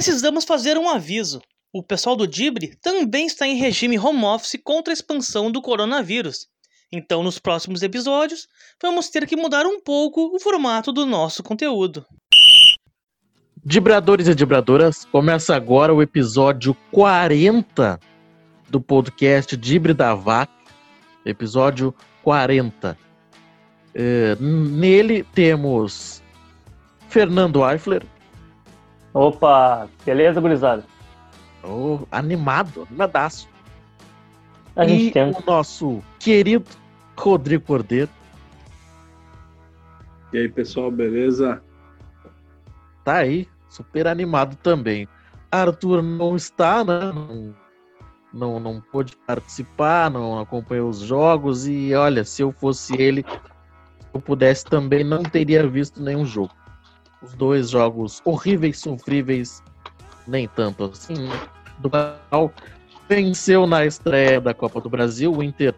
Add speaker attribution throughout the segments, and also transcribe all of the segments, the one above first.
Speaker 1: Precisamos fazer um aviso. O pessoal do Dibre também está em regime home office contra a expansão do coronavírus. Então, nos próximos episódios, vamos ter que mudar um pouco o formato do nosso conteúdo.
Speaker 2: Dibradores e dibradoras, começa agora o episódio 40 do podcast Dibre da Vaca. Episódio 40. É, nele temos Fernando Eifler.
Speaker 3: Opa, beleza, gurizada?
Speaker 2: Oh, animado, animadaço.
Speaker 3: A gente
Speaker 2: e
Speaker 3: tenta.
Speaker 2: o nosso querido Rodrigo Cordeiro.
Speaker 4: E aí, pessoal, beleza?
Speaker 2: Tá aí, super animado também. Arthur não está, né? Não, não, não pôde participar, não acompanhou os jogos. E olha, se eu fosse ele, se eu pudesse também, não teria visto nenhum jogo. Os dois jogos horríveis, sofríveis, nem tanto assim. né? Do Cal venceu na estreia da Copa do Brasil. O Inter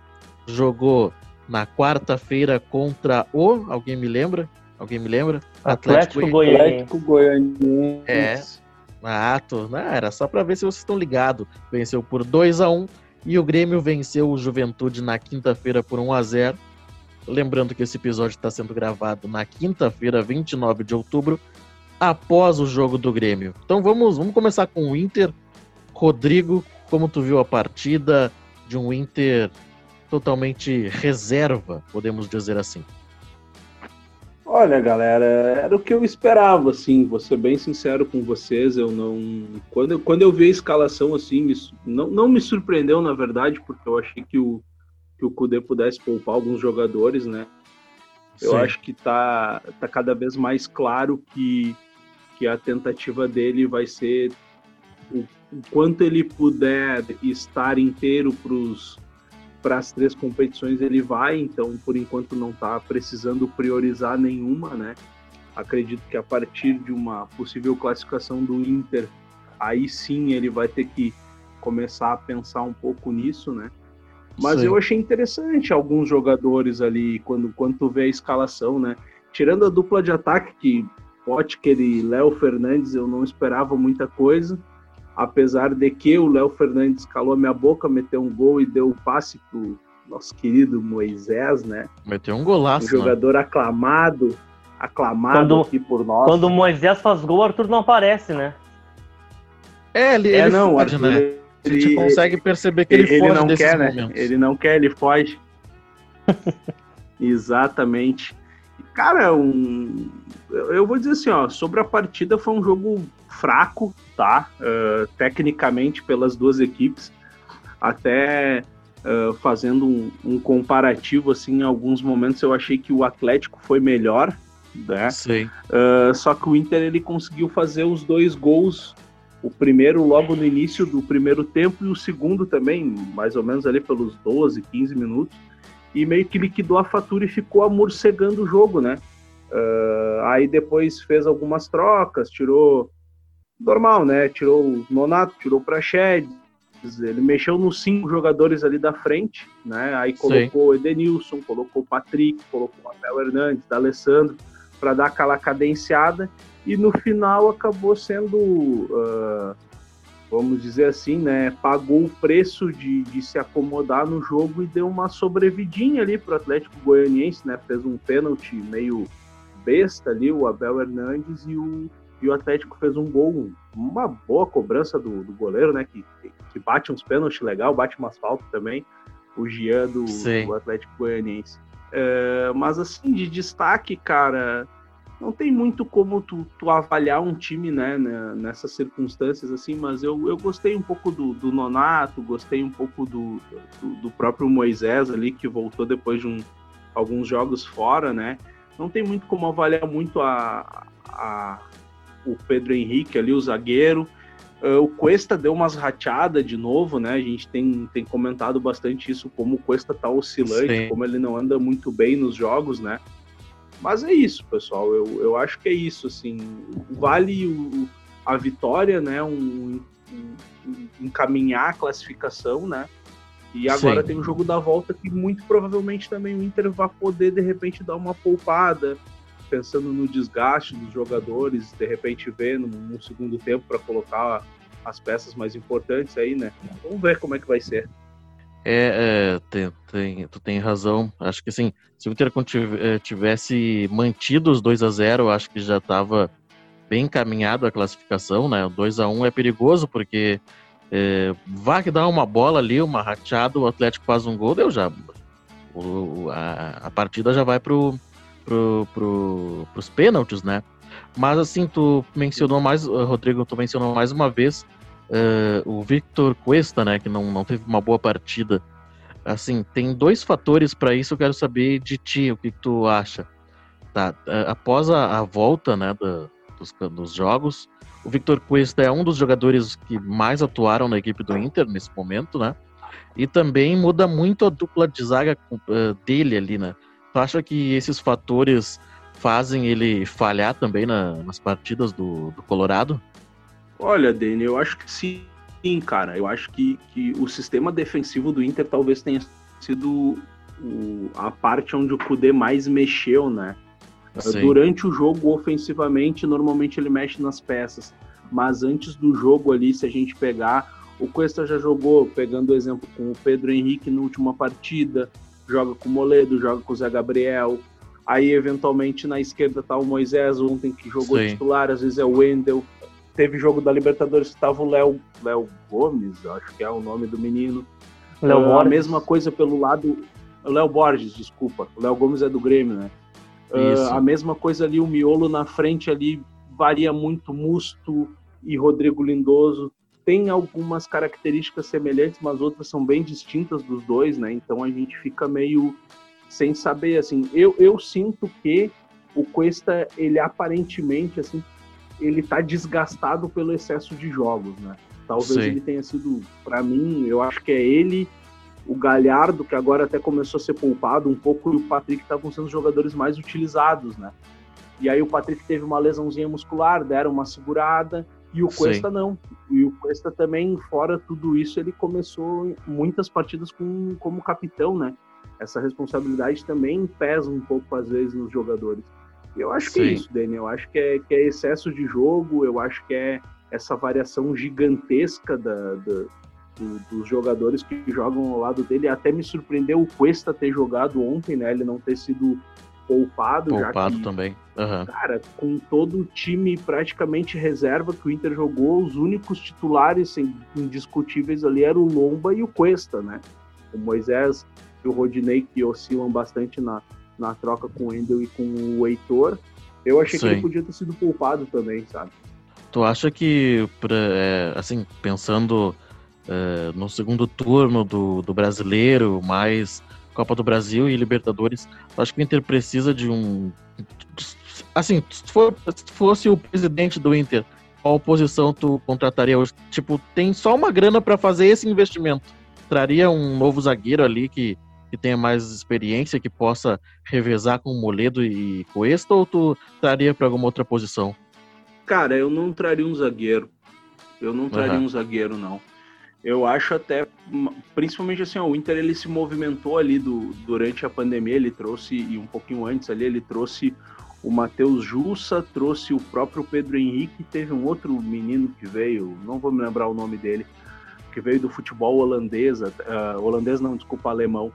Speaker 2: jogou na quarta-feira contra o. Alguém me lembra? Alguém me lembra?
Speaker 3: Atlético Goianiense.
Speaker 4: Atlético Goianiense.
Speaker 2: É. Ah, tô, não, era só pra ver se vocês estão ligados. Venceu por 2 a 1 e o Grêmio venceu o Juventude na quinta-feira por 1 a 0 Lembrando que esse episódio está sendo gravado na quinta-feira, 29 de outubro, após o jogo do Grêmio. Então vamos, vamos começar com o Inter. Rodrigo, como tu viu a partida de um Inter totalmente reserva, podemos dizer assim?
Speaker 4: Olha, galera, era o que eu esperava, assim, vou ser bem sincero com vocês, eu não... Quando eu, quando eu vi a escalação, assim, me não, não me surpreendeu, na verdade, porque eu achei que o, que o Kudê pudesse poupar alguns jogadores, né? Eu
Speaker 2: Sim.
Speaker 4: acho que tá, tá cada vez mais claro que, que a tentativa dele vai ser o, o quanto ele puder estar inteiro para as três competições ele vai, então por enquanto não está precisando priorizar nenhuma, né? Acredito que a partir de uma possível classificação do Inter, aí sim ele vai ter que começar a pensar um pouco nisso, né? Mas
Speaker 2: Sim.
Speaker 4: eu achei interessante alguns jogadores ali, quando, quando tu vê a escalação, né? Tirando a dupla de ataque, que Potker e Léo Fernandes, eu não esperava muita coisa. Apesar de que o Léo Fernandes calou a minha boca, meteu um gol e deu o passe pro nosso querido Moisés, né?
Speaker 2: Meteu um
Speaker 4: Um
Speaker 2: golaço. né?
Speaker 4: jogador aclamado, aclamado
Speaker 3: Quando-
Speaker 4: aqui por nós.
Speaker 3: Quando o Moisés faz gol, o Arthur não aparece, né?
Speaker 2: É, ele,
Speaker 4: é,
Speaker 2: ele
Speaker 4: não, Arthur,
Speaker 2: né? A gente
Speaker 4: ele-
Speaker 2: consegue perceber que ele,
Speaker 4: ele,
Speaker 2: foge
Speaker 4: não quer, né?
Speaker 2: momentos.
Speaker 4: Ele não quer, ele foge. Exatamente. Cara, um, eu vou dizer assim, ó, sobre a partida foi um jogo fraco, tá? Ah, tecnicamente pelas duas equipes, até ah, fazendo um, um comparativo assim, em alguns momentos eu achei que o Atlético foi melhor, né?
Speaker 2: Sei.
Speaker 4: Uh, só que o Inter ele conseguiu fazer os dois gols. O primeiro logo no início do primeiro tempo e o segundo também, mais ou menos ali pelos 12, 15 minutos. E meio que liquidou a fatura e ficou amorcegando o jogo, né? Uh, aí depois fez algumas trocas, tirou. Normal, né? Tirou o Nonato, tirou o Praxedes, ele mexeu nos cinco jogadores ali da frente, né? Aí colocou o Edenilson, colocou o Patrick, colocou o Abel Hernandes, D'Alessandro para dar aquela cadenciada e no final acabou sendo, ah, vamos dizer assim, né, pagou o preço de, de se acomodar no jogo e deu uma sobrevidinha ali para o Atlético Goianiense, né, fez um pênalti meio besta ali, o Abel Hernandes e o, e o Atlético fez um gol, uma boa cobrança do, do goleiro, né, que, que bate uns pênaltis legal, bate umas faltas também, o Gian do, do Atlético Goianiense. É, mas assim, de destaque, cara, não tem muito como tu, tu avaliar um time, né, né, nessas circunstâncias, assim, mas eu, eu gostei um pouco do, do Nonato, gostei um pouco do, do, do próprio Moisés ali, que voltou depois de um, alguns jogos fora, né, não tem muito como avaliar muito a, a, o Pedro Henrique ali, o zagueiro, Uh, o Cuesta deu umas rateadas de novo, né? A gente tem, tem comentado bastante isso, como o Cuesta tá oscilante,
Speaker 2: Sim.
Speaker 4: como ele não anda muito bem nos jogos, né? Mas é isso, pessoal. Eu, eu acho que é isso, assim. Vale o, a vitória, né? Um, um- um- encaminhar a classificação, né? E agora
Speaker 2: Sim.
Speaker 4: tem o jogo da volta que muito provavelmente também o Inter vai poder, de repente, dar uma poupada, pensando no desgaste dos jogadores, de repente ver no, segundo tempo para colocar as peças mais importantes aí, né? Vamos ver como é que vai ser.
Speaker 2: É, é tem, tem, tu tem razão. Acho que assim, se o Inter é, tivesse mantido os 2 a 0 acho que já estava bem encaminhado a classificação, né? O 2 a 1 é perigoso porque é, vai que dá uma bola ali, uma rateada, o Atlético faz um gol, deu já. O, a, a partida já vai pro, pro, pro, pros pênaltis, né? Mas assim, tu mencionou mais, Rodrigo, tu mencionou mais uma vez uh, o Victor Cuesta, né, que não, não teve uma boa partida. Assim, tem dois fatores para isso, eu quero saber de ti, o que, tu acha. Tá, uh, após a, a, volta, né, da, dos, dos jogos, o Victor Cuesta é um dos jogadores que mais atuaram na equipe do Inter nesse momento, né? E também muda muito a dupla de zaga dele ali, né? Tu acha que esses fatores fazem ele falhar também na, nas partidas do, do Colorado?
Speaker 4: Olha, Dani, eu acho que sim, cara. Eu acho que, que o sistema defensivo do Inter talvez tenha sido o, a parte onde o Kudê mais mexeu, né? Sim. Durante o jogo, ofensivamente, normalmente ele mexe nas peças. Mas antes do jogo ali, se a gente pegar, o Cuesta já jogou, pegando o exemplo com o Pedro Henrique na última partida, joga com o Moledo, joga com o Zé Gabriel. Aí, eventualmente, na esquerda tá o Moisés, ontem que jogou Sim. titular, às vezes é o Wendel. Teve jogo da Libertadores que estava o Léo, Léo Gomes, acho que é o nome do menino. Léo uh, A mesma coisa pelo lado. Léo Borges, desculpa. O Léo Gomes é do Grêmio, né? Uh, a mesma coisa ali, o miolo na frente ali varia muito. Musto e Rodrigo Lindoso tem algumas características semelhantes, mas outras são bem distintas dos dois, né? Então a gente fica meio sem saber, assim. Eu, eu sinto que o Cuesta, ele aparentemente, assim, ele tá desgastado pelo excesso de jogos, né? Talvez Sim. ele tenha sido, para mim, eu acho que é ele, o Galhardo, que agora até começou a ser poupado um pouco, e o Patrick estavam sendo os jogadores mais utilizados, né? E aí o Patrick teve uma lesãozinha muscular, deram uma segurada, e o Cuesta Sim. não. E o Cuesta também, fora tudo isso, ele começou muitas partidas com, como capitão, né? Essa responsabilidade também pesa um pouco, às vezes, nos jogadores. Eu acho que é Sim. isso, Daniel. Eu acho que é, que é excesso de jogo, eu acho que é essa variação gigantesca da, da do, dos jogadores que jogam ao lado dele. Até me surpreendeu o Cuesta ter jogado ontem, né? Ele não ter sido poupado.
Speaker 2: Poupado
Speaker 4: que,
Speaker 2: também. Uhum.
Speaker 4: Cara, com todo o time praticamente reserva que o Inter jogou, os únicos titulares indiscutíveis ali eram o Lomba e o Cuesta, né? O Moisés e o Rodinei que oscilam bastante na, na troca com o Endel e com o Heitor. Eu achei Sim. que ele podia ter sido poupado também, sabe?
Speaker 2: Tu acha que, pra, é, assim, pensando é, no segundo turno do, do brasileiro, mais Copa do Brasil e Libertadores, acho que o Inter precisa de um. Assim, se, for, se fosse o presidente do Inter, qual posição tu contrataria hoje? Tipo, tem só uma grana para fazer esse investimento. Traria um novo zagueiro ali que que tenha mais experiência, que possa revezar com Moledo e Cuesta, ou tu traria para alguma outra posição?
Speaker 4: Cara, eu não traria um zagueiro. Eu não traria uhum. um zagueiro, não. Eu acho até, principalmente assim, ó, o Inter ele se movimentou ali do, durante a pandemia, ele trouxe, e um pouquinho antes ali, ele trouxe o Matheus Jussa, trouxe o próprio Pedro Henrique, teve um outro menino que veio, não vou me lembrar o nome dele, que veio do futebol holandês, uh, holandês não, desculpa, alemão,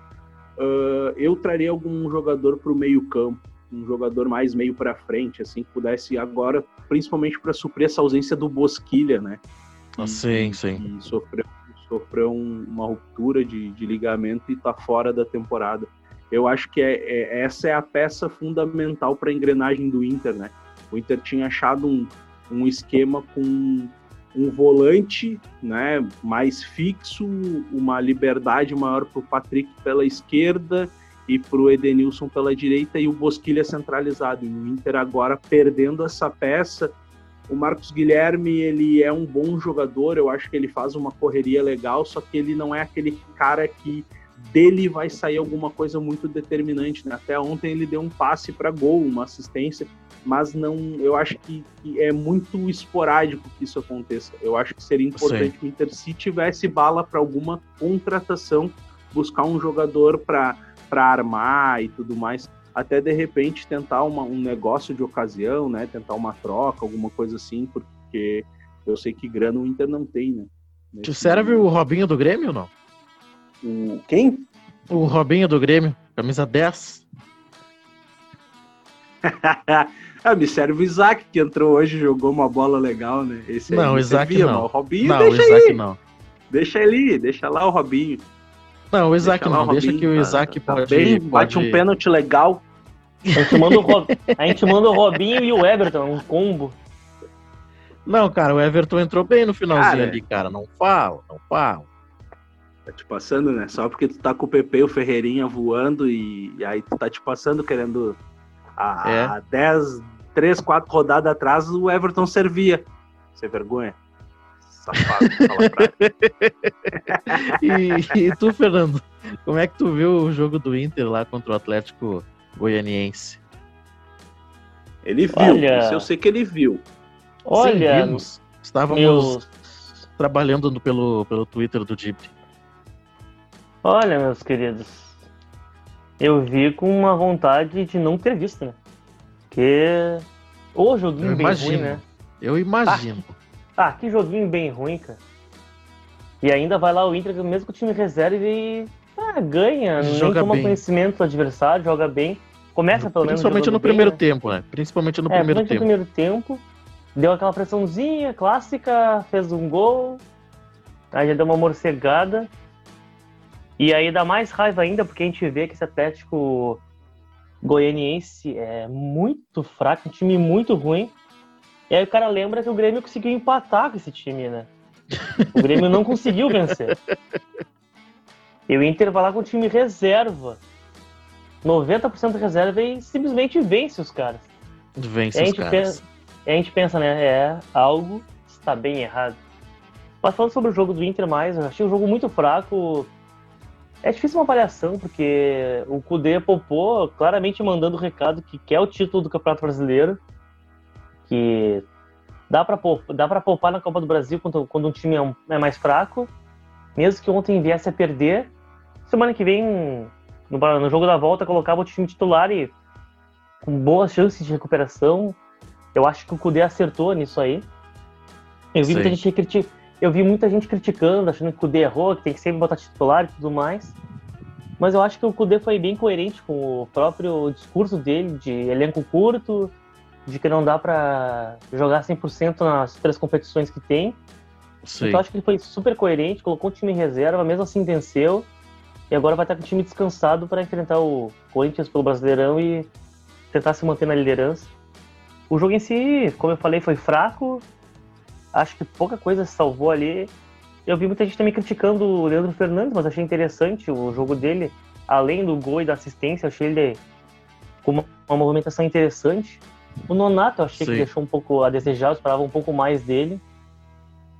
Speaker 4: uh, eu traria algum jogador para o meio campo, um jogador mais meio para frente, assim, que pudesse agora, principalmente para suprir essa ausência do Bosquilha, né?
Speaker 2: Ah, sim, sim.
Speaker 4: E sofreu, sofreu um, uma ruptura de, de, ligamento e está fora da temporada. Eu acho que é, é essa é a peça fundamental para a engrenagem do Inter, né? O Inter tinha achado um, um esquema com um volante né, mais fixo, uma liberdade maior para o Patrick pela esquerda e para o Edenilson pela direita e o Bosquilha centralizado. E o Inter agora perdendo essa peça. O Marcos Guilherme ele é um bom jogador, eu acho que ele faz uma correria legal, só que ele não é aquele cara que dele vai sair alguma coisa muito determinante. Né? Até ontem ele deu um passe para gol, uma assistência mas não, eu acho que, que, é muito esporádico que isso aconteça. Eu acho que seria importante Sim. que o Inter, se tivesse bala para alguma contratação, buscar um jogador para armar e tudo mais. Até de repente tentar uma, um negócio de ocasião, né? Tentar uma troca, alguma coisa assim, porque eu sei que grana o Inter não tem, né?
Speaker 2: Te serve o Robinho do Grêmio ou não?
Speaker 4: O quem?
Speaker 2: O Robinho do Grêmio, camisa 10.
Speaker 4: ah, me serve o Isaac, que entrou hoje jogou uma bola legal, né?
Speaker 2: Esse não, o Isaac
Speaker 4: servia,
Speaker 2: não.
Speaker 4: O Robinho
Speaker 2: não,
Speaker 4: deixa
Speaker 2: o Isaac
Speaker 4: aí.
Speaker 2: não.
Speaker 4: Deixa ele, deixa lá o Robinho.
Speaker 2: Não, o Isaac
Speaker 4: deixa
Speaker 2: não, deixa que o Isaac
Speaker 4: tá,
Speaker 2: pode,
Speaker 4: tá bem,
Speaker 2: pode...
Speaker 4: Bate um pênalti legal.
Speaker 3: A gente, manda o Rob... a gente manda o Robinho e o Everton, um combo.
Speaker 2: Não, cara, o Everton entrou bem no finalzinho
Speaker 4: Cara.
Speaker 2: ali, cara. Não fala, não fala.
Speaker 4: Tá te passando, né? Só porque tu tá com o Pepe e o Ferreirinha voando e, e aí tu tá te passando querendo a 10, 3, 4 rodadas atrás o Everton servia. Sem vergonha. Safado, fala pra ele.
Speaker 2: E, e tu, Fernando, como é que tu viu o jogo do Inter lá contra o Atlético Goianiense?
Speaker 4: Ele viu,
Speaker 3: Olha.
Speaker 4: isso eu sei que ele viu.
Speaker 3: Olha,
Speaker 2: Sim, vimos. Estávamos
Speaker 3: meus,
Speaker 2: trabalhando no- pelo, pelo Twitter do Dibri.
Speaker 3: olha, meus queridos. Eu vi com uma vontade de não ter visto, né? Porque. Ô, joguinho
Speaker 2: Eu
Speaker 3: bem
Speaker 2: imagino.
Speaker 3: ruim, né?
Speaker 2: Eu imagino.
Speaker 3: Ah, que joguinho bem ruim, cara. E ainda vai lá o Inter, mesmo com o time reserva, e ah, ganha, nem
Speaker 2: Joga
Speaker 3: toma
Speaker 2: bem.
Speaker 3: conhecimento do adversário, joga bem. Começa pelo menos.
Speaker 2: Principalmente no
Speaker 3: bem,
Speaker 2: primeiro
Speaker 3: né?
Speaker 2: tempo, né? Principalmente no
Speaker 3: É,
Speaker 2: primeiro tempo.
Speaker 3: no primeiro tempo. Deu aquela pressãozinha clássica, fez um gol. Aí já deu uma morcegada. E aí dá mais raiva ainda, porque a gente vê que esse Atlético goianiense é muito fraco, um time muito ruim. E aí o cara lembra que o Grêmio conseguiu empatar com esse time, né? O Grêmio não conseguiu vencer. E o Inter vai lá com o time reserva. 90% reserva e simplesmente vence os caras.
Speaker 2: Vence os caras.
Speaker 3: pensa, e a gente pensa, né? É, algo está bem errado. Mas falando sobre o jogo do Inter mais, eu achei o jogo muito fraco. É difícil uma avaliação, porque o Kudê poupou claramente mandando o recado que quer o título do Campeonato Brasileiro. Que dá pra poupar, dá pra poupar na Copa do Brasil quando, quando um time é, um- é mais fraco. Mesmo que ontem viesse a perder. Semana que vem, no, no jogo da volta, colocava o time titular e com boas chances de recuperação. Eu acho que o Kudê acertou nisso aí. Eu vi,
Speaker 2: Sim.
Speaker 3: muita gente criti... eu vi muita gente criticando, achando que o Kudê errou, que tem que sempre botar titular e tudo mais. Mas eu acho que o Kudê foi bem coerente com o próprio discurso dele de elenco curto, de que não dá pra jogar 100% nas três competições que tem.
Speaker 2: Sim.
Speaker 3: Então eu acho que ele foi super coerente, colocou o time em reserva, mesmo assim venceu. E agora vai estar com o time descansado para enfrentar o Corinthians pelo Brasileirão e tentar se manter na liderança. O jogo em si, como eu falei, foi fraco. Acho que pouca coisa se salvou ali. Eu vi muita gente também criticando o Leandro Fernandes, mas achei interessante o jogo dele. Além do gol e da assistência, achei ele com uma, uma movimentação interessante. O Nonato, eu achei
Speaker 2: Sim.
Speaker 3: que deixou um pouco a desejar, eu esperava um pouco mais dele.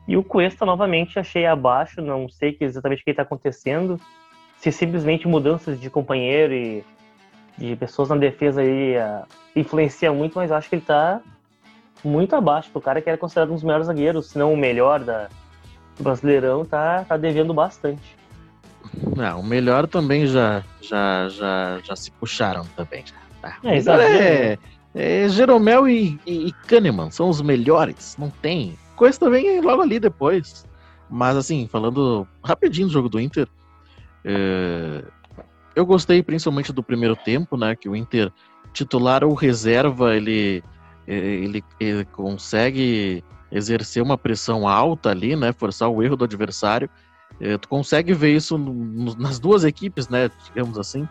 Speaker 3: E o Cuesta, novamente, achei abaixo, não sei exatamente o que está acontecendo. Se simplesmente mudanças de companheiro e de pessoas na defesa aí ah, influencia muito, mas acho que ele está muito abaixo. O cara que era considerado um dos melhores zagueiros, se não o melhor da, do Brasileirão, tá, tá devendo bastante.
Speaker 2: Não, o melhor também já, já, já, já se puxaram também. Tá.
Speaker 3: É, exagero,
Speaker 2: é, é Jeromel e, e, e Kahneman, são os melhores, não tem. Coisa também é logo ali depois. Mas assim, falando rapidinho do jogo do Inter, é, eu gostei principalmente do primeiro tempo, né? Que o Inter titular ou reserva, ele, é, ele, ele consegue exercer uma pressão alta ali, né? Forçar o erro do adversário. É, tu consegue ver isso nas duas equipes, né? Digamos assim.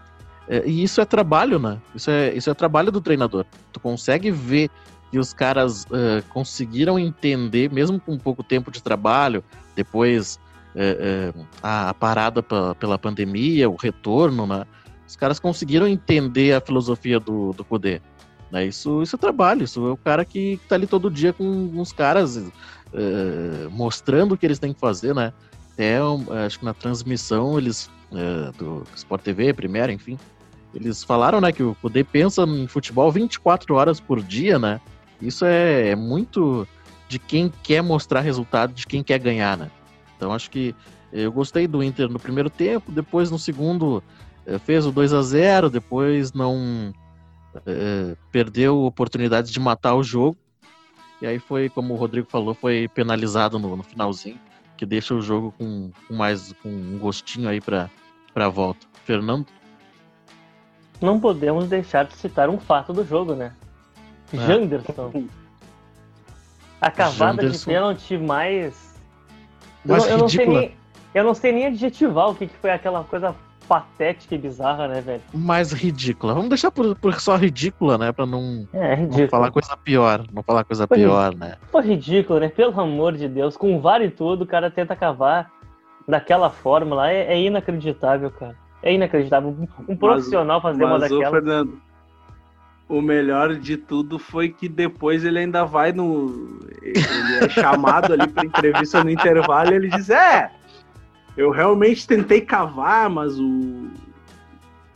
Speaker 2: É, e isso é trabalho, né? Isso é, isso é trabalho do treinador. Tu consegue ver que os caras é, conseguiram entender, mesmo com pouco tempo de trabalho, depois é, é, a, parada pe- pela pandemia, o retorno, né? Os caras conseguiram entender a filosofia do, do Kudê. Né? Isso, isso é trabalho, isso é o cara que, tá ali todo dia com os caras é, mostrando o que eles têm que fazer, né? Até, acho que na transmissão eles é, do Sport TV, Primeira, enfim, eles falaram, né, que o Kudê pensa em futebol 24 horas por dia, né? Isso é, é muito de quem quer mostrar resultado, de quem quer ganhar, né? Então acho que eu gostei do Inter no primeiro tempo, depois no segundo eh, fez o 2 a 0 depois não é, perdeu oportunidades de matar o jogo. E aí foi, como o Rodrigo falou, foi penalizado no, no finalzinho, que deixa o jogo com, com mais com um gostinho aí para a volta. Fernando?
Speaker 3: Não podemos deixar de citar um fato do jogo, né?
Speaker 2: É.
Speaker 3: Janderson. A cavada
Speaker 2: Janderson.
Speaker 3: de pênalti mais. Eu
Speaker 2: Mais
Speaker 3: não, eu não sei
Speaker 2: ridícula.
Speaker 3: nem, eu não sei nem adjetivar o que, que foi aquela coisa patética e bizarra, né, velho?
Speaker 2: Mais ridícula. Vamos deixar por, por só ridícula, né? Pra não,
Speaker 3: É,
Speaker 2: não falar coisa pior. Não falar coisa
Speaker 3: Foi
Speaker 2: pior, né?
Speaker 3: Foi ridículo, né? Pelo amor de Deus. Com VAR e tudo, o cara tenta cavar daquela forma lá. É, é inacreditável, cara. É inacreditável. Um- profissional fazer uma
Speaker 4: Mas, ô,
Speaker 3: daquela.
Speaker 4: Fernando, o melhor de tudo foi que depois ele ainda vai no. Ele é chamado ali pra entrevista no intervalo e ele diz: É, eu realmente tentei cavar, mas o.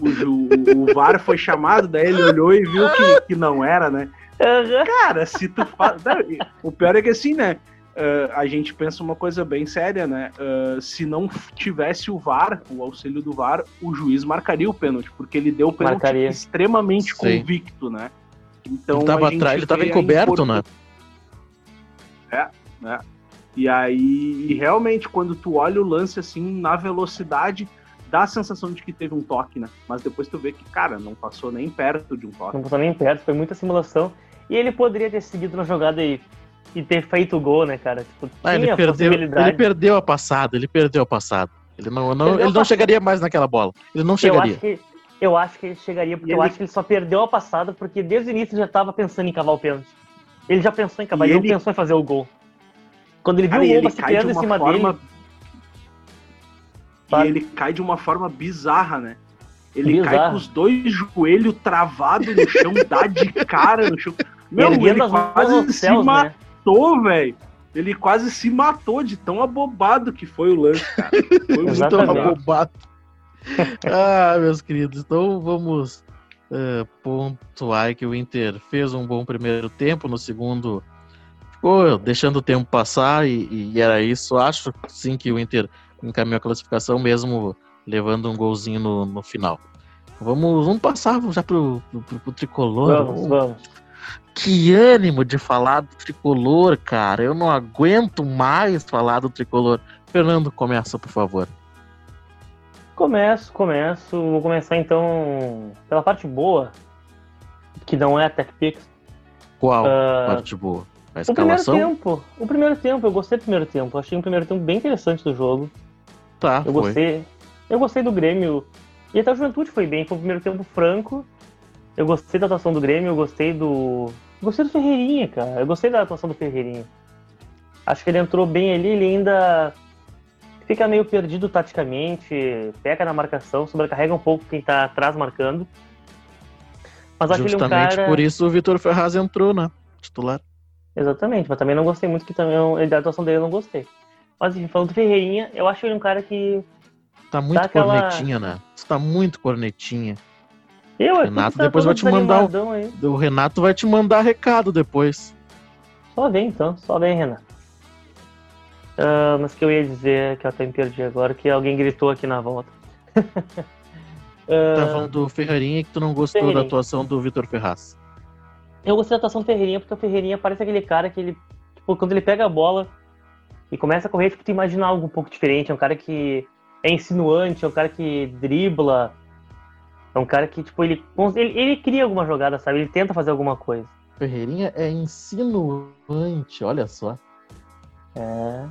Speaker 4: O, ju- o VAR foi chamado, daí ele olhou e viu que, que não era, né? Cara, se tu faz. O pior é que assim, né? Ah, a gente pensa uma coisa bem séria, né? Ah, se não tivesse o VAR, o auxílio do VAR, o juiz marcaria o pênalti, porque ele deu o pênalti
Speaker 3: Marcaria.
Speaker 4: extremamente
Speaker 2: Sim.
Speaker 4: convicto, né? Então
Speaker 2: ele tava atrás, ele tava encoberto,
Speaker 4: import-
Speaker 2: né?
Speaker 4: E aí, e realmente, quando tu olha o lance assim, na velocidade, dá a sensação de que teve um toque, né? Mas depois tu vê que, cara, não passou nem perto de um toque.
Speaker 3: Não passou nem perto, foi muita simulação. E ele poderia ter seguido na jogada e, e ter feito o gol, né, cara? Tipo,
Speaker 2: Ah,
Speaker 3: tinha
Speaker 2: ele, perdeu, ele perdeu a passada, ele perdeu a passada. Ele não, não, ele não chegaria mais naquela bola. Ele não
Speaker 3: eu,
Speaker 2: chegaria.
Speaker 3: acho que, eu acho que ele chegaria, porque
Speaker 4: E
Speaker 3: eu
Speaker 4: ele-
Speaker 3: acho que ele só perdeu a passada porque desde o início ele já tava pensando em cavar o pênalti. Ele já pensou em cavar, ele, não
Speaker 4: ele-
Speaker 3: pensou em fazer o gol. Quando ele viu
Speaker 4: Cara, e
Speaker 3: o
Speaker 4: ele
Speaker 3: Loba se
Speaker 4: cai de
Speaker 3: criando em
Speaker 4: uma
Speaker 3: cima
Speaker 4: forma.
Speaker 3: dele.
Speaker 4: E
Speaker 3: Sabe?
Speaker 4: ele cai de uma forma bizarra, né? Ele
Speaker 3: Bizarra.
Speaker 4: cai com os dois joelhos travados no chão, dá de cara no chão. Meu,
Speaker 3: erguendo
Speaker 4: ele quase
Speaker 3: aos
Speaker 4: se
Speaker 3: céus, né?
Speaker 4: Matou, velho. Ele quase se matou de tão abobado que foi o lance, cara. Foi muito abobado.
Speaker 2: ah, meus queridos, então vamos eh, pontuar aí que o Inter fez um bom primeiro tempo, no segundo ficou deixando o tempo passar e, e era isso. Acho sim que o Inter encaminhou a classificação mesmo levando um golzinho no, no final. Vamos, vamos passar já pro, pro, pro tricolor.
Speaker 3: Vamos, vamos.
Speaker 2: Que ânimo de falar do tricolor, cara. Eu não aguento mais falar do tricolor. Fernando, começa, por favor.
Speaker 3: Começo, começo. Vou começar então pela parte boa, que não é a TechPix.
Speaker 2: Qual
Speaker 3: Ah,
Speaker 2: parte boa? A
Speaker 3: o primeiro
Speaker 2: escalação?
Speaker 3: tempo. O primeiro tempo, eu gostei do primeiro tempo. Achei um primeiro tempo bem interessante do jogo.
Speaker 2: Tá,
Speaker 3: Eu
Speaker 2: foi.
Speaker 3: gostei. Eu gostei do Grêmio. E até o Juventude foi bem. Foi um primeiro tempo franco. Eu gostei da atuação do Grêmio, eu gostei do. eu Gostei do Ferreirinha, cara. Eu gostei da atuação do Ferreirinha. Acho que ele entrou bem ali, ele ainda fica meio perdido taticamente, peca na marcação, sobrecarrega um pouco quem tá atrás marcando. Mas acho ele um
Speaker 2: Justamente
Speaker 3: cara.
Speaker 2: por isso o Vitor Ferraz entrou, né? Titular.
Speaker 3: Exatamente, mas também não gostei muito que também eu- da atuação dele eu não gostei. Mas enfim, falando do Ferreirinha, eu acho ele um cara que.
Speaker 2: Tá muito
Speaker 3: aquela-
Speaker 2: cornetinha, né? Você tá muito cornetinha.
Speaker 3: Eu,
Speaker 2: Renato,
Speaker 3: tá
Speaker 2: depois vou te mandar
Speaker 3: aí.
Speaker 2: O Renato vai te mandar recado depois.
Speaker 3: Só vem então, só vem, Renan. Ah, mas que eu ia dizer que eu até me perdi agora, que alguém gritou aqui na volta. Ah,
Speaker 2: Tá falando do Ferreirinha que tu não gostou
Speaker 3: Ferreirinha.
Speaker 2: da atuação do Vitor Ferraz.
Speaker 3: Eu gostei da atuação do Ferreirinha, porque o Ferreirinha parece aquele cara que ele, tipo, quando ele pega a bola e começa a correr, tipo, tu imagina algo um pouco diferente. É um cara que é insinuante, é um cara que dribla. É um cara que, tipo, ele, ele, ele cria alguma jogada, sabe? Ele tenta fazer alguma coisa.
Speaker 2: Ferreirinha é insinuante, olha só.
Speaker 3: É.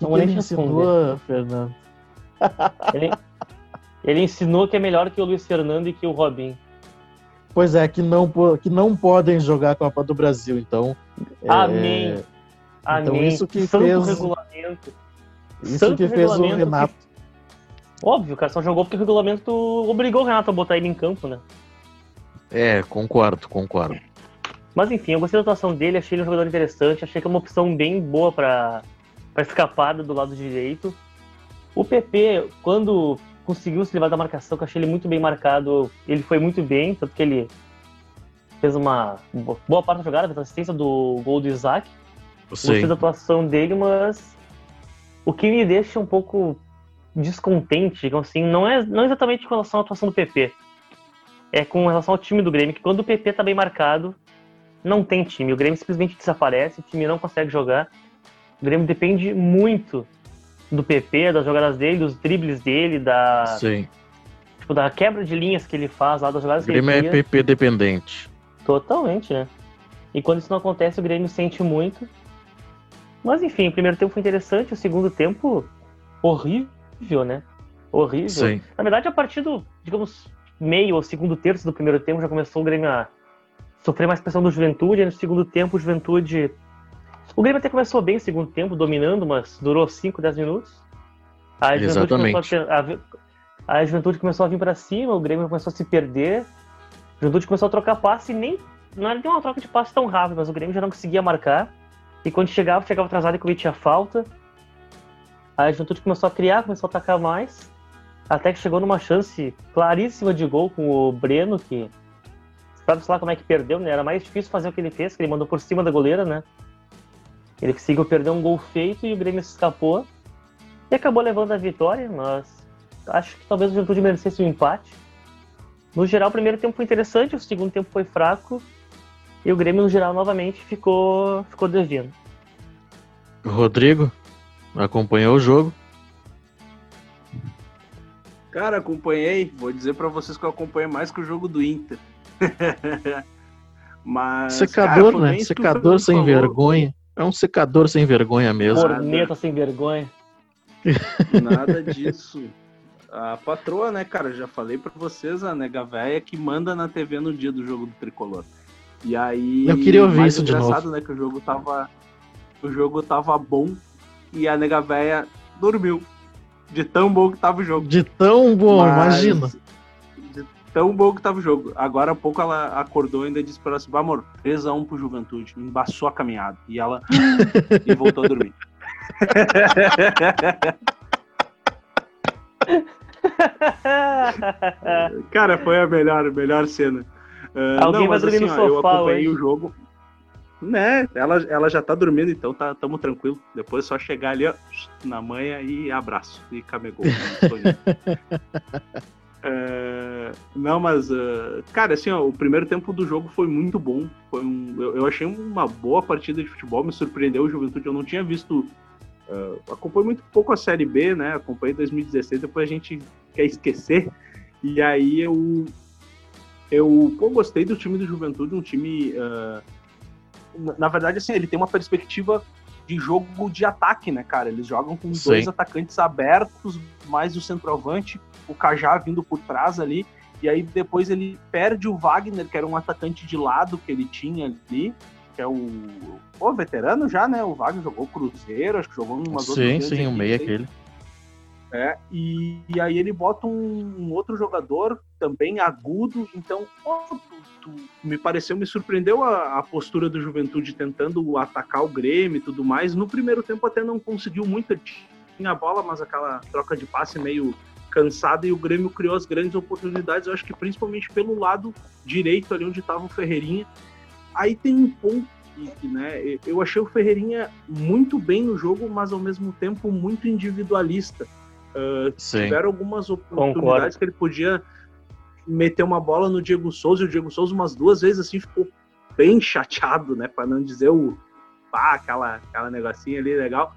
Speaker 3: Não
Speaker 2: que ele insinua, Fernando?
Speaker 3: Ele, ele ensinou que é melhor que o Luiz Fernando e que o Robin.
Speaker 2: Pois é, que não, que não podem jogar a Copa do Brasil, então. é,
Speaker 3: Amém.
Speaker 2: Então
Speaker 3: Amém.
Speaker 2: isso que
Speaker 3: Santo
Speaker 2: fez-
Speaker 3: regulamento.
Speaker 2: Isso
Speaker 3: Santo
Speaker 2: que fez o Renato.
Speaker 3: Óbvio, cara, só jogou porque o regulamento obrigou o Renato a botar ele em campo, né?
Speaker 2: É, concordo, concordo.
Speaker 3: Mas enfim, eu gostei da atuação dele, achei ele um jogador interessante, achei que é uma opção bem boa pra, pra escapada do lado direito. O PP, quando conseguiu se livrar da marcação, que eu achei ele muito bem marcado, ele foi muito bem, tanto que ele fez uma boa parte da jogada, fez a assistência do gol do Isaac. Gostei da atuação dele, mas o que me deixa um pouco descontente, digamos assim, não é não exatamente com relação à atuação do PP, é com relação ao time do Grêmio, que quando o PP tá bem marcado, não tem time. O Grêmio simplesmente desaparece, o time não consegue jogar. O Grêmio depende muito do PP, das jogadas dele, dos dribles dele, da,
Speaker 2: Sim.
Speaker 3: tipo, da quebra de linhas que ele faz lá, das jogadas
Speaker 2: O
Speaker 3: que ele
Speaker 2: Grêmio é. PP dependente.
Speaker 3: Totalmente, né? E quando isso não acontece, o Grêmio sente muito. Mas enfim, o primeiro tempo foi interessante, o segundo tempo horrível, né? Horrível.
Speaker 2: Sim.
Speaker 3: Na verdade, a partir do, digamos, meio ou segundo terço do primeiro tempo, já começou o Grêmio a sofrer mais pressão do Juventude. Aí no segundo tempo, o Juventude. O Grêmio até começou bem segundo tempo, dominando, mas durou 5, 10 minutos. Aí a Juventude
Speaker 2: Exatamente.
Speaker 3: começou a, ter- a a Juventude começou a vir pra cima, o Grêmio começou a se perder. A Juventude começou a trocar passe e nem. Não era nem uma troca de passe tão rápida, mas o Grêmio já não conseguia marcar. E quando chegava, chegava atrasado e cometia falta. Aí a Juventude começou a criar, começou a atacar mais. Até que chegou numa chance claríssima de gol com o Breno, que sabe lá como é que perdeu, né? Era mais difícil fazer o que ele fez, que ele mandou por cima da goleira, né? Ele conseguiu perder um gol feito e o Grêmio se escapou. E acabou levando a vitória, mas acho que talvez o Juventude merecesse um empate. No geral, o primeiro tempo foi interessante, o segundo tempo foi fraco. E o Grêmio, no geral, novamente ficou, ficou devendo.
Speaker 2: Rodrigo acompanhou o jogo.
Speaker 4: Cara, acompanhei. Vou dizer pra vocês que eu acompanhei mais que o jogo do Inter. Mas. cara,
Speaker 2: Secador,
Speaker 4: foi
Speaker 2: né? Secador sem
Speaker 4: falou.
Speaker 2: vergonha. É um secador sem vergonha mesmo.
Speaker 3: Corneta sem vergonha.
Speaker 4: Nada disso. A patroa, né, cara, já falei pra vocês, a nega véia que manda na TV no dia do jogo do tricolor. E aí.
Speaker 2: Eu queria ouvir
Speaker 4: mais
Speaker 2: isso de
Speaker 4: engraçado, né, que o jogo tava. O jogo tava bom e a nega véia dormiu. De tão bom que tava o jogo.
Speaker 2: De tão bom,
Speaker 4: Mas-
Speaker 2: imagina.
Speaker 4: De tão bom que tava o jogo. Agora há pouco ela acordou e ainda disse pra ela assim: "Bah, amor, 3x1 pro Juventude. Embaçou a caminhada. E ela. e voltou a dormir. Cara, foi a melhor, melhor cena. Ah,
Speaker 3: Alguém vai dormir no
Speaker 4: ó, eu
Speaker 3: sofá
Speaker 4: acompanhei
Speaker 3: hoje.
Speaker 4: o jogo. Né, ela, ela já tá dormindo, então tá, tamo tranquilo. Depois é só chegar ali, ó, na manhã e abraço. E camegou. É, não, mas, ah, cara, assim, ó, o primeiro tempo do jogo foi muito bom. Foi um, eu, eu achei uma boa partida de futebol, me surpreendeu o Juventude. Eu não tinha visto. ah, acompanhei muito pouco a Série B, né? Acompanhei 2016, depois a gente quer esquecer. E aí eu. Eu pô, gostei do time do Juventude, um time. ah, na- verdade, assim, ele tem uma perspectiva de jogo de ataque, né, cara? Eles jogam com
Speaker 2: Sim.
Speaker 4: dois atacantes abertos, mais o centroavante, o Cajá vindo por trás ali. E aí depois ele perde o Wagner, que era um atacante de lado que ele tinha ali, que é o. Pô, veterano já, né? O Wagner jogou Cruzeiro, acho que jogou em umas outras
Speaker 2: Sim, sim, o
Speaker 4: aí.
Speaker 2: aquele.
Speaker 4: É, e, e aí ele bota um, um outro jogador também agudo, então tu- tu- me pareceu, me surpreendeu a, a postura do Juventude tentando atacar o Grêmio e tudo mais. No primeiro tempo até não conseguiu muito, tinha a bola, mas aquela troca de passe meio cansada e o Grêmio criou as grandes oportunidades, eu acho que principalmente pelo lado direito ali onde estava o Ferreirinha. Aí tem um ponto né, eu achei o Ferreirinha muito bem no jogo, mas ao mesmo tempo muito individualista. Uh,
Speaker 2: Sim.
Speaker 4: tiveram algumas oportunidades que ele podia meter uma bola no Diego Souza e o Diego Souza umas duas vezes assim ficou bem chateado, né, para não dizer o pá, aquela aquela negocinho ali legal.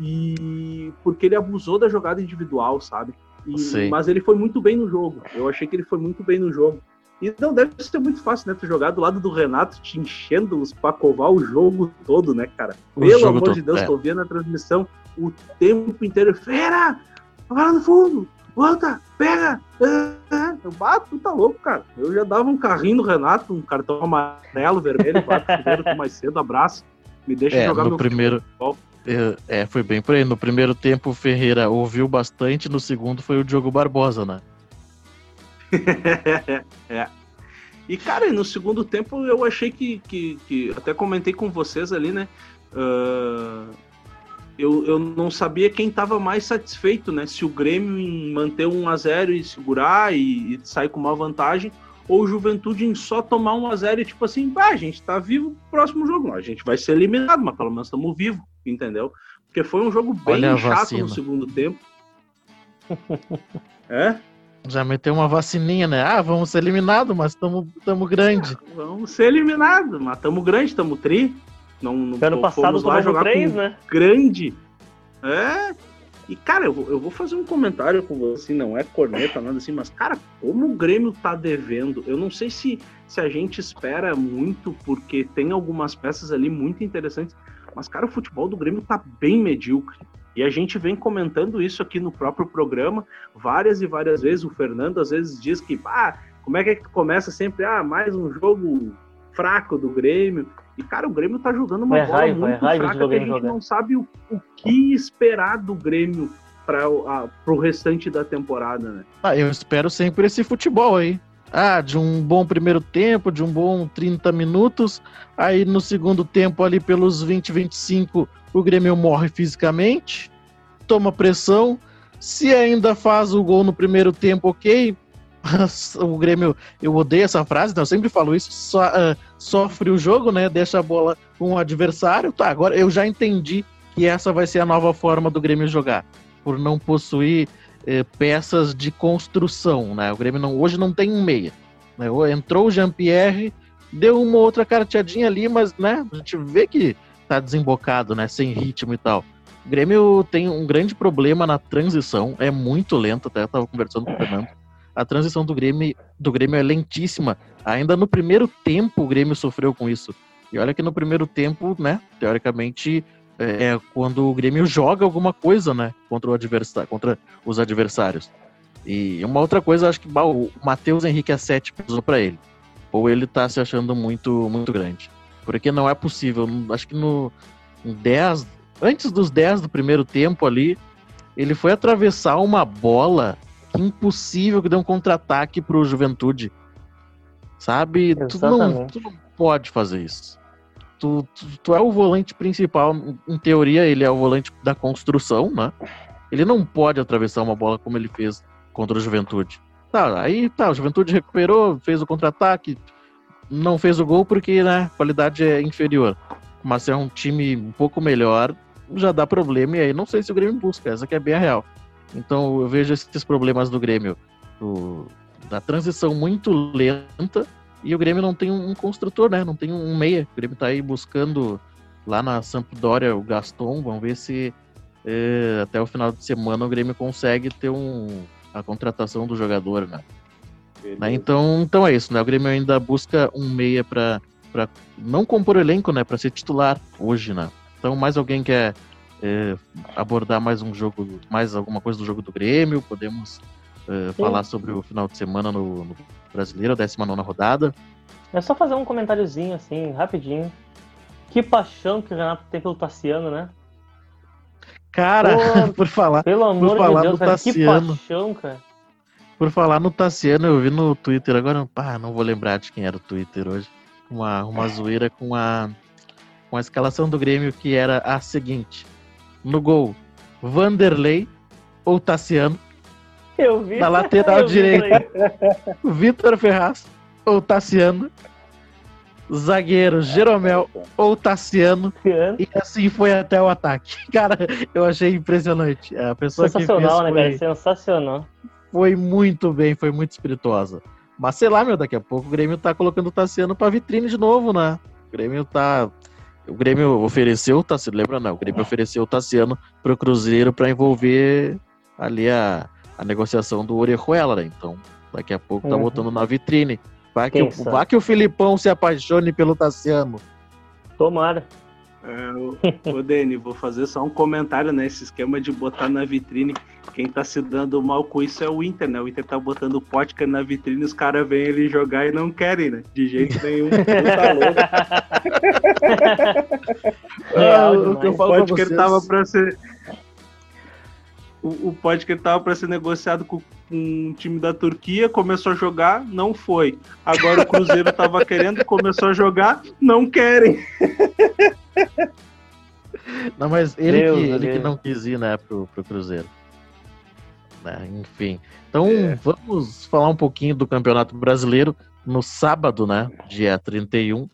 Speaker 4: E porque ele abusou da jogada individual, sabe? E- mas ele foi muito bem no jogo. Eu achei que ele foi muito bem no jogo. E não deve ser muito fácil, né? Tu jogar do lado do Renato, te enchendo os pra covar o jogo todo, né, cara? Pelo amor
Speaker 2: todo,
Speaker 4: de Deus,
Speaker 2: é.
Speaker 4: tô vendo a transmissão o tempo inteiro. Fera! Vai lá no fundo! Volta! Pega! Eu bato, tu tá louco, cara. Eu já dava um carrinho no Renato, um cartão amarelo, vermelho, bato primeiro, mais cedo, abraço. Me deixa
Speaker 2: É,
Speaker 4: jogar
Speaker 2: no
Speaker 4: meu
Speaker 2: primeiro.
Speaker 4: futebol.
Speaker 2: É, é, foi bem por aí. No primeiro tempo o Ferreira ouviu bastante, no segundo foi o Diogo Barbosa, né?
Speaker 4: é. E, cara, no segundo tempo eu achei que. que, que até comentei com vocês ali, né? ah, eu, eu não sabia quem estava mais satisfeito, né? Se o Grêmio em manter 1 a 0 e segurar e, e sair com uma vantagem, ou o Juventude em só tomar 1 a 0 e tipo assim, bah, a gente tá vivo pro próximo jogo. Não, a gente vai ser eliminado, mas pelo menos estamos vivos, entendeu? Porque foi um jogo bem
Speaker 2: Olha
Speaker 4: chato no segundo tempo. é?
Speaker 2: Já meteu uma vacininha, né? Ah, vamos ser eliminados, mas estamos grande.
Speaker 4: Ah, vamos ser eliminados, mas estamos grande, estamos tri. Não, não
Speaker 3: ano passado lá jogar 3, né?
Speaker 4: grande. É. E, cara, eu vou, eu vou fazer um comentário com você, assim, não é corneta, nada assim, mas, cara, como o Grêmio tá devendo, eu não sei se, se a gente espera muito, porque tem algumas peças ali muito interessantes, mas, cara, o futebol do Grêmio tá bem medíocre. E a gente vem comentando isso aqui no próprio programa várias e várias vezes. O Fernando às vezes diz que, ah, como é que começa sempre, ah, mais um jogo fraco do Grêmio. E, cara, o Grêmio tá jogando uma é bola raiva, muito é fraca que a gente jogar. não sabe o, o, que esperar do Grêmio para o restante da temporada, né?
Speaker 2: Ah, eu espero sempre esse futebol aí. Ah, de um bom primeiro tempo, de um bom 30 minutos. Aí no segundo tempo, ali pelos 20, 25, o Grêmio morre fisicamente, toma pressão. Se ainda faz o gol no primeiro tempo, ok. O Grêmio, eu odeio essa frase, então eu sempre falo isso, so, uh, sofre o jogo, né? Deixa a bola com o adversário. Tá, agora eu já entendi que essa vai ser a nova forma do Grêmio jogar, por não possuir eh, peças de construção, né? O Grêmio não, hoje não tem um meia. Né? Entrou o Jean-Pierre, deu uma outra carteadinha ali, mas né, a gente vê que tá desembocado, né? Sem ritmo e tal. O Grêmio tem um grande problema na transição, é muito lento, até eu tava conversando com o Fernando a transição do Grêmio, do Grêmio é lentíssima. Ainda no primeiro tempo o Grêmio sofreu com isso. E olha que no primeiro tempo, né, teoricamente, é, é quando o Grêmio joga alguma coisa, né, contra, o adversário, contra os adversários. E uma outra coisa, acho que bah, o Matheus Henrique é 7 pesou para ele. Ou ele tá se achando muito, muito grande. Porque não é possível. Acho que no 10, antes dos 10 do primeiro tempo ali, ele foi atravessar uma bola impossível que dê um contra-ataque pro Juventude. Sabe? Tu não, tu não, pode fazer isso. Tu, tu, tu, é o volante principal. Em teoria, ele é o volante da construção, né? Ele não pode atravessar uma bola como ele fez contra o Juventude. Tá, aí tá, o Juventude recuperou, fez o contra-ataque, não fez o gol porque, né, a qualidade é inferior. Mas é um time um pouco melhor, já dá problema, e aí não sei se o Grêmio busca, essa que é bem a real. Então eu vejo esses problemas do Grêmio, do, da transição muito lenta, e o Grêmio não tem um construtor, né? Não tem um meia. O Grêmio tá aí buscando lá na Sampdoria o Gaston, vamos ver se é, até o final de semana o Grêmio consegue ter um, a contratação do jogador, né? né? Então, então é isso, né? O Grêmio ainda busca um meia para não compor elenco, né? Para ser titular hoje, né? Então mais alguém quer é, abordar mais um jogo, mais alguma coisa do jogo do Grêmio, podemos é, falar sobre o final de semana no, no Brasileiro, a 19 rodada.
Speaker 3: É só fazer um comentáriozinho assim, rapidinho. Que paixão que o Renato tem pelo Tassiano, né?
Speaker 2: Cara, Pô, por falar,
Speaker 3: pelo amor
Speaker 2: por falar
Speaker 3: de Deus,
Speaker 2: no Tassiano,
Speaker 3: que paixão, cara.
Speaker 2: Por falar no Tassiano, eu vi no Twitter agora, pá, não vou lembrar de quem era o Twitter hoje. Uma, uma zoeira com a, com a escalação do Grêmio que era a seguinte: no gol, Vanderlei ou Tassiano.
Speaker 3: Eu vi.
Speaker 2: Na lateral direita, Vitor Ferraz ou Tassiano. Zagueiro, Jeromel ou Tassiano. E assim foi até o ataque. Cara, eu achei impressionante. A pessoa
Speaker 3: Sensacional,
Speaker 2: que
Speaker 3: fez né, cara? Sensacional.
Speaker 2: Foi muito bem, foi muito espirituosa. Mas sei lá, meu, daqui a pouco o Grêmio tá colocando o Tassiano pra vitrine de novo, né? O Grêmio tá o Grêmio ofereceu o Tassiano, lembra não? O Grêmio ofereceu o Tassiano pro Cruzeiro para envolver ali a, a negociação do Orejuela, né? Então, daqui a pouco tá uhum. botando na vitrine. Vai que, o, vai que o Filipão se apaixone pelo Tassiano.
Speaker 3: Tomara.
Speaker 4: É, ô, Dani, vou fazer só um comentário nesse esquema de botar na vitrine. Quem tá se dando mal com isso é o Inter, né? O Inter tá botando o Potker na vitrine, os caras vêm ele jogar e não querem, né? De jeito nenhum. tá louco. é, o, o Potker tava pra ser. O, o Potker tava pra ser negociado com um time da Turquia, começou a jogar, não foi. Agora o Cruzeiro tava querendo, começou a jogar, não querem.
Speaker 2: Não, mas ele, Deus que, ele que não quis ir, né, pro, pro Cruzeiro. Né, enfim. Então, é. vamos falar um pouquinho do Campeonato Brasileiro no sábado, né, dia 31,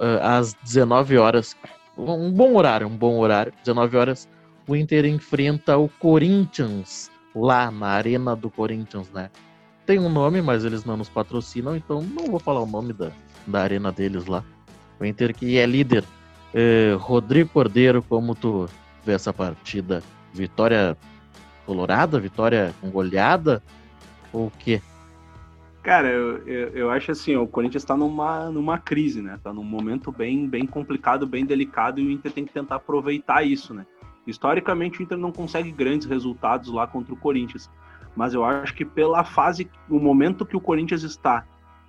Speaker 2: eh, às 19 horas. Um bom horário, um bom horário. 19 horas, o Inter enfrenta o Corinthians lá na arena do Corinthians, né? tem um nome, mas eles não nos patrocinam, então não vou falar o nome da, da arena deles lá. O Inter que é líder. É, Rodrigo Cordeiro, como tu vê essa partida? Vitória colorada? Vitória com goleada? Ou o quê?
Speaker 4: Cara, eu, eu, eu, acho assim, o Corinthians está numa, numa crise, né? Tá num momento bem, bem complicado, bem delicado, e o Inter tem que tentar aproveitar isso, né? Historicamente, o Inter não consegue grandes resultados lá contra o Corinthians. Mas eu acho que pela fase, o momento que o Corinthians está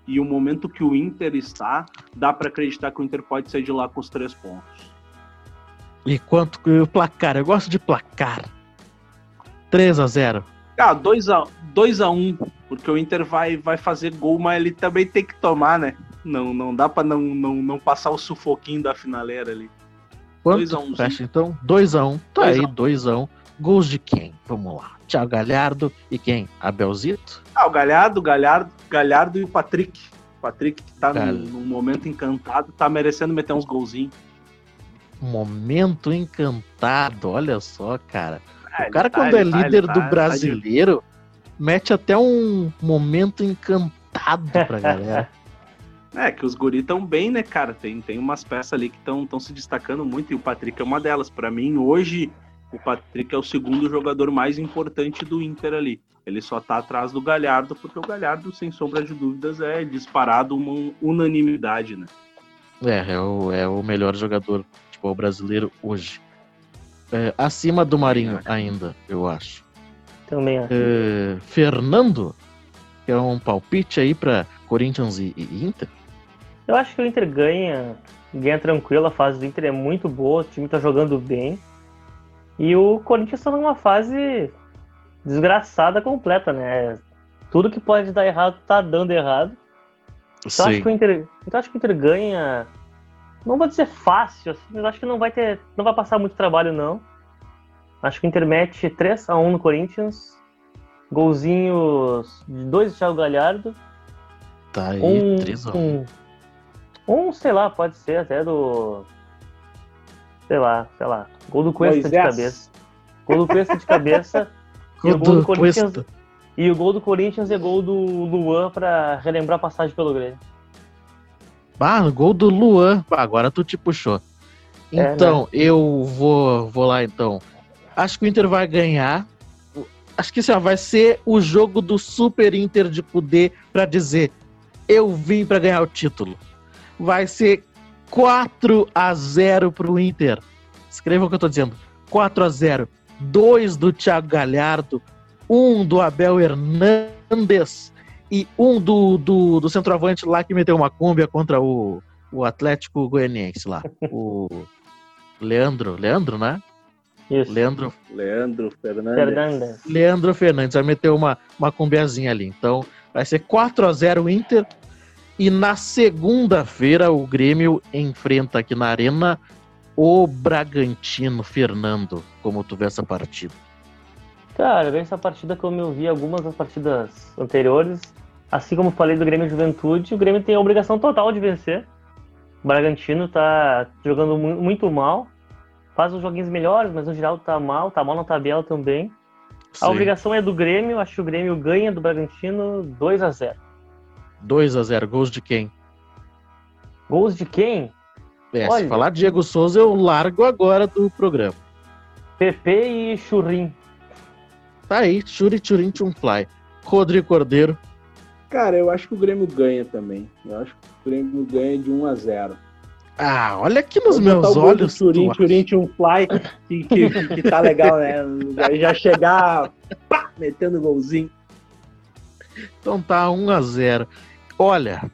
Speaker 4: e o momento que o Inter está, dá para acreditar que o Inter pode sair de lá com os três pontos.
Speaker 2: E quanto o placar? Eu gosto de placar. 3 a 0
Speaker 4: Ah, 2 a 2 a 1 porque o Inter vai, vai fazer gol, mas ele também tem que tomar, né? Não, não dá para não, não, não passar o sufoquinho da finaleira ali.
Speaker 2: Quanto? 2 a 1 Fecha então. 2 a 1 Tá dois aí, 2 a 1 Gols de quem? Vamos lá. Thiago Galhardo e quem? Abelzito?
Speaker 4: Ah, o Galhardo, Galhardo, Galhardo e o Patrick. O Patrick que tá Gal... num, momento encantado, tá merecendo meter uns golzinhos.
Speaker 2: Momento encantado, olha só, cara. É, o cara, tá, quando é tá, líder tá, do brasileiro, mete até um momento encantado pra galera.
Speaker 4: É, que os guri estão bem, né, cara? Tem, tem umas peças ali que estão se destacando muito e o Patrick é uma delas. Para mim, hoje, o Patrick é o segundo jogador mais importante do Inter ali. Ele só tá atrás do Galhardo, porque o Galhardo, sem sombra de dúvidas, é disparado uma unanimidade, né?
Speaker 2: É, é o, é o melhor jogador futebol brasileiro hoje. É, acima do Marinho ainda, eu acho.
Speaker 3: Também acho.
Speaker 2: É, Fernando, que é um palpite aí para Corinthians e, e, Inter?
Speaker 3: Eu acho que o Inter ganha, ganha tranquilo, a fase do Inter é muito boa, o time tá jogando bem. E o Corinthians está numa fase desgraçada completa, né? Tudo que pode dar errado tá dando errado. Então acho, que o Inter, então acho que o Inter ganha. Não vou dizer fácil, assim, mas acho que não vai ter. Não vai passar muito trabalho, não. Acho que o Inter mete 3x1 no Corinthians. Golzinhos de dois de Thiago Galhardo.
Speaker 2: Tá aí, um, 3x1.
Speaker 3: Um, um, sei lá, pode ser até do sei lá, sei lá. Gol do Cuesta de cabeça. Gol do Cuesta de cabeça. e o gol do Corinthians. Cuesta. E o gol do Corinthians é gol do Luan para relembrar a passagem pelo Grêmio.
Speaker 2: Ah, gol do Luan. agora tu te puxou. Então, é, né? eu vou, vou lá então. Acho que o Inter vai ganhar. Acho que isso vai ser o jogo do Super Inter de poder para dizer: eu vim para ganhar o título. Vai ser 4 a 0 pro Inter. Escreva o que eu tô dizendo. 4 a 0 2 do Thiago Galhardo, 1 do Abel Hernandes e um do, do, do centroavante lá que meteu uma cúmbia contra o, o Atlético Goianiense lá. O Leandro, Leandro, né?
Speaker 3: Isso.
Speaker 2: Leandro,
Speaker 4: Leandro Fernandes.
Speaker 3: Fernandes.
Speaker 2: Leandro Fernandes vai meter uma, uma cumbiazinha ali. Então vai ser 4 a 0 Inter. E na segunda-feira o Grêmio enfrenta aqui na Arena o Bragantino. Fernando, como tu vê essa partida?
Speaker 3: Cara, essa partida como eu vi algumas das partidas anteriores, assim como falei do Grêmio Juventude, o Grêmio tem a obrigação total de vencer. O Bragantino tá jogando muito mal, faz os joguinhos melhores, mas no geral tá mal, tá mal na tabela também. Sim. A obrigação é do Grêmio, acho que o Grêmio ganha do Bragantino 2 a 0
Speaker 2: 2 a 0 Gols de quem?
Speaker 3: Gols de quem?
Speaker 2: É, Olha, se falar Diego Souza, eu largo agora do programa.
Speaker 3: PP e Churim.
Speaker 2: Tá aí, Churi Churim Fly. Rodrigo Cordeiro.
Speaker 4: Cara, eu acho que o Grêmio ganha também. Eu acho que o Grêmio ganha de 1 a 0
Speaker 2: ah, olha aqui nos Vou meus olhos.
Speaker 4: Churim, Churim, um fly que, que, que, tá legal, né? Já chegar pá, metendo golzinho.
Speaker 2: Então tá 1 a 0 Olha,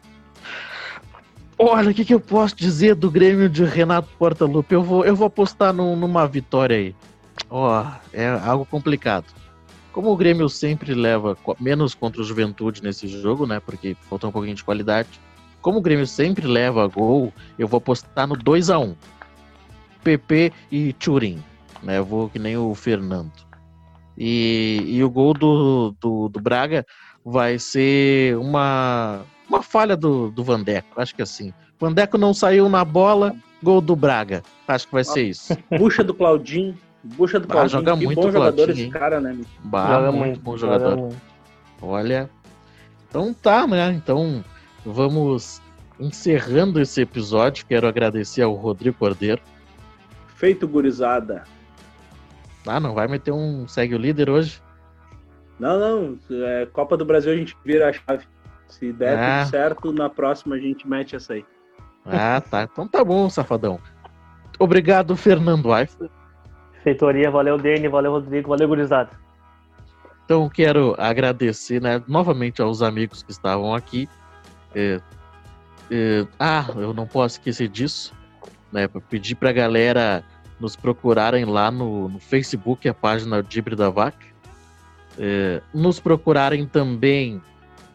Speaker 2: olha, o que, que eu posso dizer do Grêmio de Renato Portaluppi? Eu vou, eu vou apostar numa vitória aí. Ó, oh, é algo complicado. Como o Grêmio sempre leva menos contra o Juventude nesse jogo, né? Porque falta um pouquinho de qualidade. Como o Grêmio sempre leva gol, eu vou apostar no 2 a 1 PP e Turin. Né? Eu vou que nem o Fernando. E, e o gol do, do, do Braga vai ser uma uma falha do, do Vandeco, acho que é assim. Vandeco não saiu na bola, gol do Braga. Acho que vai ser isso.
Speaker 4: Bucha do Claudinho. Bucha do Claudinho.
Speaker 2: Ah, joga
Speaker 4: que
Speaker 2: muito
Speaker 4: bom
Speaker 2: jogador
Speaker 4: esse cara, né?
Speaker 2: Bah, joga muito, bom jogador. Muito. Olha. Então tá, né? Então vamos encerrando esse episódio. Quero agradecer ao Rodrigo Cordeiro.
Speaker 4: Feito, gurizada.
Speaker 2: Ah, não vai meter um segue o líder hoje?
Speaker 4: Não, não. É, Copa do Brasil a gente vira a chave. Se der
Speaker 2: Ah.
Speaker 4: tudo certo, na próxima a gente mete essa aí.
Speaker 2: Ah, tá. Então tá bom, safadão. Obrigado, Fernando Eifler.
Speaker 3: Feitoria, valeu, Dene, valeu, Rodrigo, valeu, gurizada.
Speaker 2: Então quero agradecer né, novamente aos amigos que estavam aqui. É, é, ah, eu não posso esquecer disso. Né, pedir pra galera nos procurarem lá no, no Facebook, a página Dibre da Vaca. É, nos procurarem também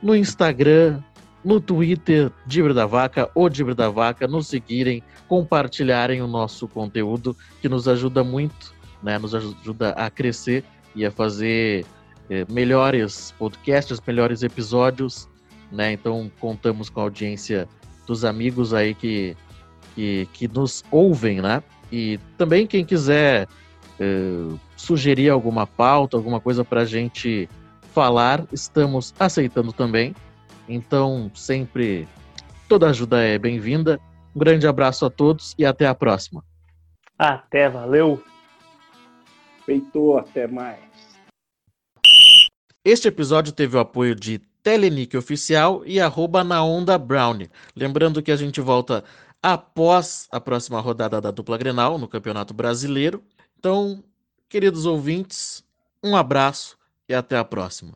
Speaker 2: no Instagram, no Twitter, Dibre da Vaca ou Dibre da Vaca, nos seguirem, compartilharem o nosso conteúdo, que nos ajuda muito, né, nos ajuda a crescer e a fazer eh, melhores podcasts, melhores episódios, né? Então contamos com a audiência dos amigos aí que, que, que nos ouvem, né? E também quem quiser eh, sugerir alguma pauta, alguma coisa para a gente falar, estamos aceitando também. Então sempre toda ajuda é bem-vinda. Um grande abraço a todos e até a próxima.
Speaker 3: Até, valeu!
Speaker 4: Feito, até mais.
Speaker 2: Este episódio teve o apoio de Telenic Oficial e arroba na Onda Brown. Lembrando que a gente volta após a próxima rodada da dupla Grenal no Campeonato Brasileiro. Então, queridos ouvintes, um abraço e até a próxima.